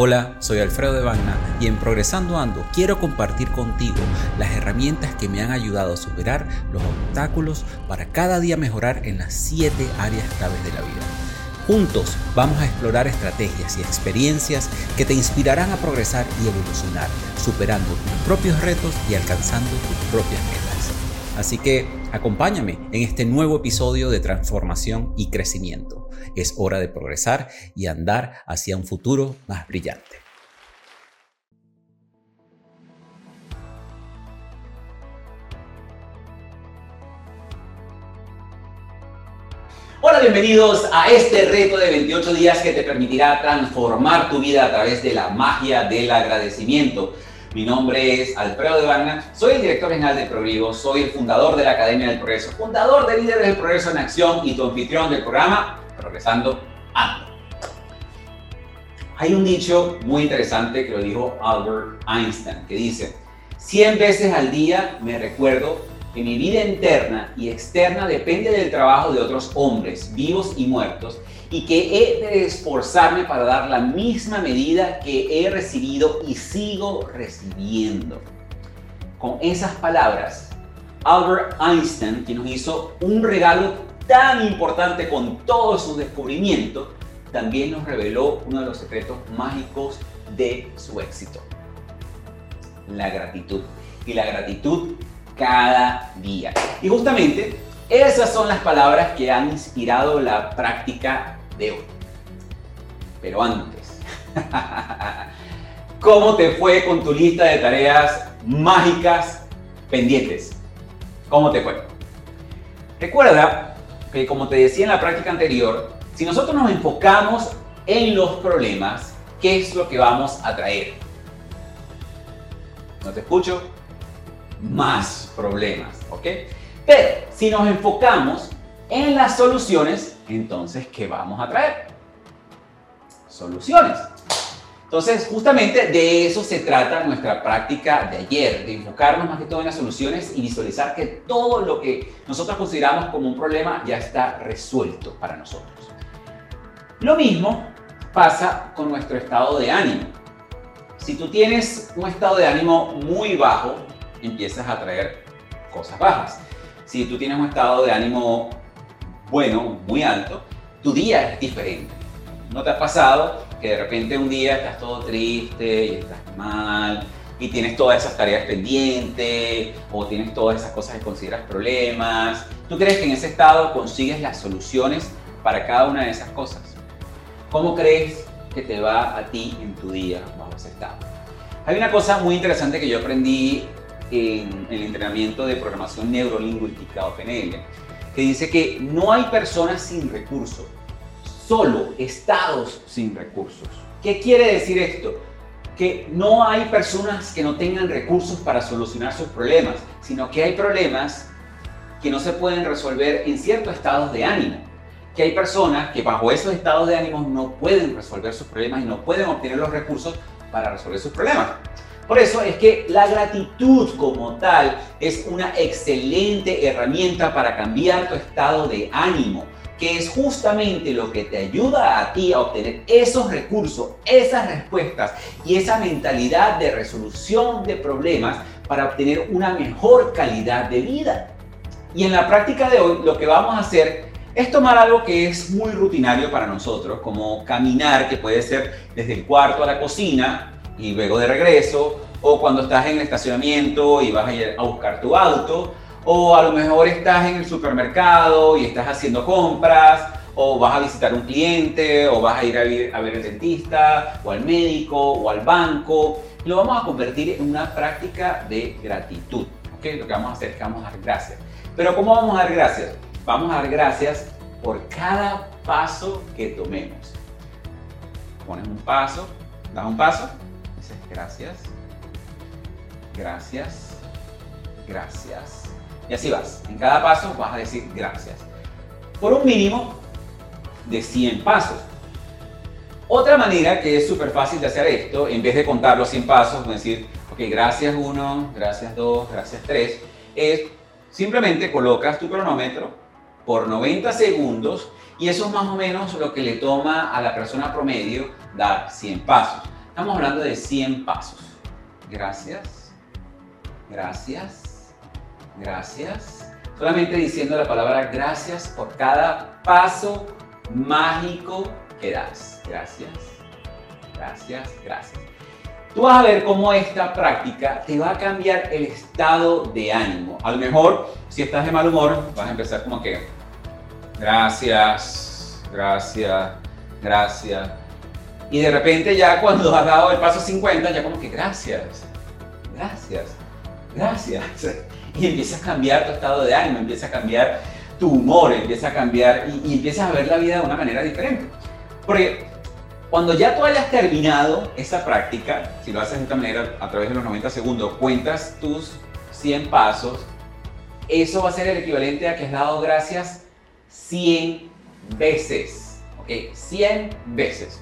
Hola, soy Alfredo de Bagna y en Progresando Ando quiero compartir contigo las herramientas que me han ayudado a superar los obstáculos para cada día mejorar en las 7 áreas claves de la vida. Juntos vamos a explorar estrategias y experiencias que te inspirarán a progresar y evolucionar, superando tus propios retos y alcanzando tus propias metas. Así que acompáñame en este nuevo episodio de transformación y crecimiento. Es hora de progresar y andar hacia un futuro más brillante. Hola, bienvenidos a este reto de 28 días que te permitirá transformar tu vida a través de la magia del agradecimiento. Mi nombre es Alfredo de Bagna, soy el director general de Progrivo, soy el fundador de la Academia del Progreso, fundador de Líderes del Progreso en Acción y tu anfitrión del programa Progresando Ando. Hay un dicho muy interesante que lo dijo Albert Einstein, que dice, 100 veces al día me recuerdo que mi vida interna y externa depende del trabajo de otros hombres, vivos y muertos, y que he de esforzarme para dar la misma medida que he recibido y sigo recibiendo. Con esas palabras, Albert Einstein, que nos hizo un regalo tan importante con todo su descubrimiento, también nos reveló uno de los secretos mágicos de su éxito. La gratitud. Y la gratitud cada día. Y justamente esas son las palabras que han inspirado la práctica de hoy. Pero antes, ¿cómo te fue con tu lista de tareas mágicas pendientes? ¿Cómo te fue? Recuerda que como te decía en la práctica anterior, si nosotros nos enfocamos en los problemas, ¿qué es lo que vamos a traer? ¿No te escucho? Más problemas, ¿ok? Pero si nos enfocamos en las soluciones, entonces, ¿qué vamos a traer? Soluciones. Entonces, justamente de eso se trata nuestra práctica de ayer, de enfocarnos más que todo en las soluciones y visualizar que todo lo que nosotros consideramos como un problema ya está resuelto para nosotros. Lo mismo pasa con nuestro estado de ánimo. Si tú tienes un estado de ánimo muy bajo, empiezas a traer cosas bajas. Si tú tienes un estado de ánimo bueno, muy alto, tu día es diferente. ¿No te ha pasado que de repente un día estás todo triste y estás mal y tienes todas esas tareas pendientes o tienes todas esas cosas que consideras problemas? ¿Tú crees que en ese estado consigues las soluciones para cada una de esas cosas? ¿Cómo crees que te va a ti en tu día bajo ese estado? Hay una cosa muy interesante que yo aprendí en el entrenamiento de programación neurolingüística o PNL que dice que no hay personas sin recursos, solo estados sin recursos. ¿Qué quiere decir esto? Que no hay personas que no tengan recursos para solucionar sus problemas, sino que hay problemas que no se pueden resolver en ciertos estados de ánimo. Que hay personas que bajo esos estados de ánimo no pueden resolver sus problemas y no pueden obtener los recursos para resolver sus problemas. Por eso es que la gratitud como tal es una excelente herramienta para cambiar tu estado de ánimo, que es justamente lo que te ayuda a ti a obtener esos recursos, esas respuestas y esa mentalidad de resolución de problemas para obtener una mejor calidad de vida. Y en la práctica de hoy lo que vamos a hacer es tomar algo que es muy rutinario para nosotros, como caminar, que puede ser desde el cuarto a la cocina, y luego de regreso, o cuando estás en el estacionamiento y vas a ir a buscar tu auto, o a lo mejor estás en el supermercado y estás haciendo compras, o vas a visitar un cliente, o vas a ir a ver, a ver al dentista, o al médico, o al banco. Lo vamos a convertir en una práctica de gratitud. ¿okay? Lo que vamos a hacer es que vamos a dar gracias. Pero ¿cómo vamos a dar gracias? Vamos a dar gracias por cada paso que tomemos. Pones un paso, das un paso, Gracias, gracias, gracias. Y así vas. En cada paso vas a decir gracias. Por un mínimo de 100 pasos. Otra manera que es súper fácil de hacer esto, en vez de contar los 100 pasos, decir, ok, gracias 1, gracias 2, gracias 3, es simplemente colocas tu cronómetro por 90 segundos y eso es más o menos lo que le toma a la persona promedio dar 100 pasos. Estamos hablando de 100 pasos. Gracias, gracias, gracias. Solamente diciendo la palabra gracias por cada paso mágico que das. Gracias, gracias, gracias. Tú vas a ver cómo esta práctica te va a cambiar el estado de ánimo. A lo mejor, si estás de mal humor, vas a empezar como que, gracias, gracias, gracias. Y de repente ya cuando has dado el paso 50, ya como que gracias, gracias, gracias. Y empieza a cambiar tu estado de ánimo, empieza a cambiar tu humor, empieza a cambiar y, y empiezas a ver la vida de una manera diferente. Porque cuando ya tú hayas terminado esa práctica, si lo haces de esta manera a través de los 90 segundos, cuentas tus 100 pasos, eso va a ser el equivalente a que has dado gracias 100 veces. ¿Ok? 100 veces.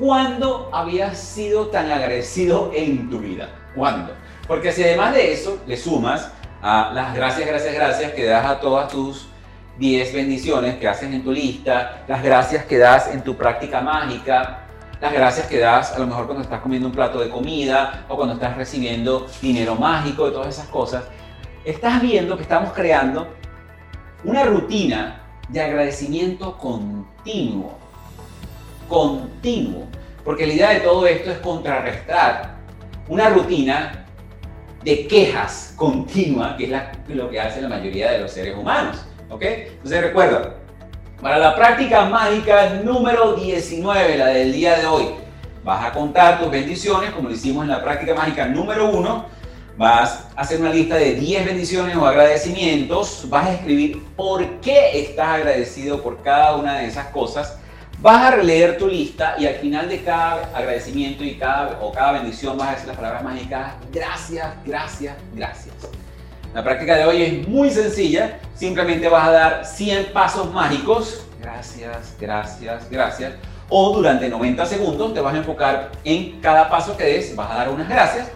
¿Cuándo habías sido tan agradecido en tu vida? ¿Cuándo? Porque si además de eso le sumas a las gracias, gracias, gracias que das a todas tus 10 bendiciones que haces en tu lista, las gracias que das en tu práctica mágica, las gracias que das a lo mejor cuando estás comiendo un plato de comida o cuando estás recibiendo dinero mágico y todas esas cosas, estás viendo que estamos creando una rutina de agradecimiento continuo. Continuo. Porque la idea de todo esto es contrarrestar una rutina de quejas continua, que es lo que hace la mayoría de los seres humanos. ¿Ok? Entonces recuerda, para la práctica mágica número 19, la del día de hoy, vas a contar tus bendiciones como lo hicimos en la práctica mágica número 1. Vas a hacer una lista de 10 bendiciones o agradecimientos. Vas a escribir por qué estás agradecido por cada una de esas cosas. Vas a releer tu lista y al final de cada agradecimiento y cada, o cada bendición vas a decir las palabras mágicas gracias, gracias, gracias. La práctica de hoy es muy sencilla. Simplemente vas a dar 100 pasos mágicos. Gracias, gracias, gracias. O durante 90 segundos te vas a enfocar en cada paso que des. Vas a dar unas gracias.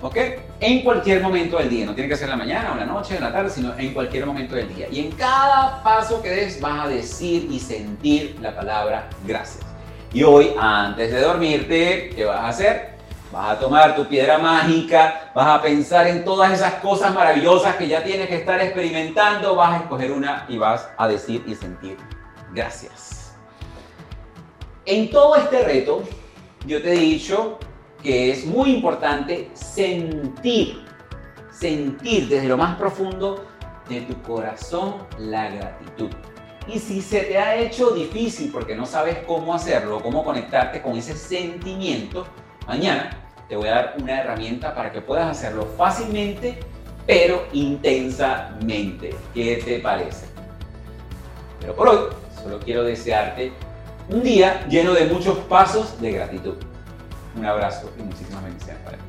¿Ok? En cualquier momento del día. No tiene que ser en la mañana o en la noche, en la tarde, sino en cualquier momento del día. Y en cada paso que des vas a decir y sentir la palabra gracias. Y hoy, antes de dormirte, ¿qué vas a hacer? Vas a tomar tu piedra mágica, vas a pensar en todas esas cosas maravillosas que ya tienes que estar experimentando, vas a escoger una y vas a decir y sentir gracias. En todo este reto, yo te he dicho que es muy importante sentir, sentir desde lo más profundo de tu corazón la gratitud. Y si se te ha hecho difícil porque no sabes cómo hacerlo, cómo conectarte con ese sentimiento, Mañana te voy a dar una herramienta para que puedas hacerlo fácilmente, pero intensamente. ¿Qué te parece? Pero por hoy, solo quiero desearte un día lleno de muchos pasos de gratitud. Un abrazo y muchísimas bendiciones para ti.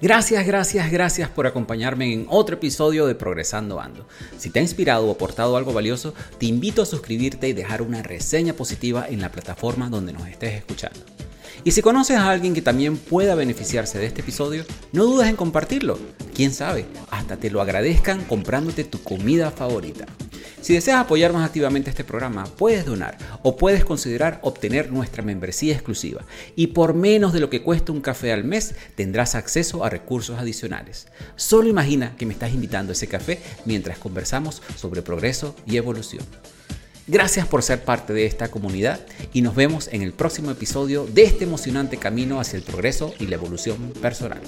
Gracias, gracias, gracias por acompañarme en otro episodio de Progresando Ando. Si te ha inspirado o aportado algo valioso, te invito a suscribirte y dejar una reseña positiva en la plataforma donde nos estés escuchando. Y si conoces a alguien que también pueda beneficiarse de este episodio, no dudes en compartirlo. Quién sabe, hasta te lo agradezcan comprándote tu comida favorita. Si deseas apoyar más activamente este programa, puedes donar o puedes considerar obtener nuestra membresía exclusiva. Y por menos de lo que cuesta un café al mes, tendrás acceso a recursos adicionales. Solo imagina que me estás invitando a ese café mientras conversamos sobre progreso y evolución. Gracias por ser parte de esta comunidad y nos vemos en el próximo episodio de este emocionante camino hacia el progreso y la evolución personal.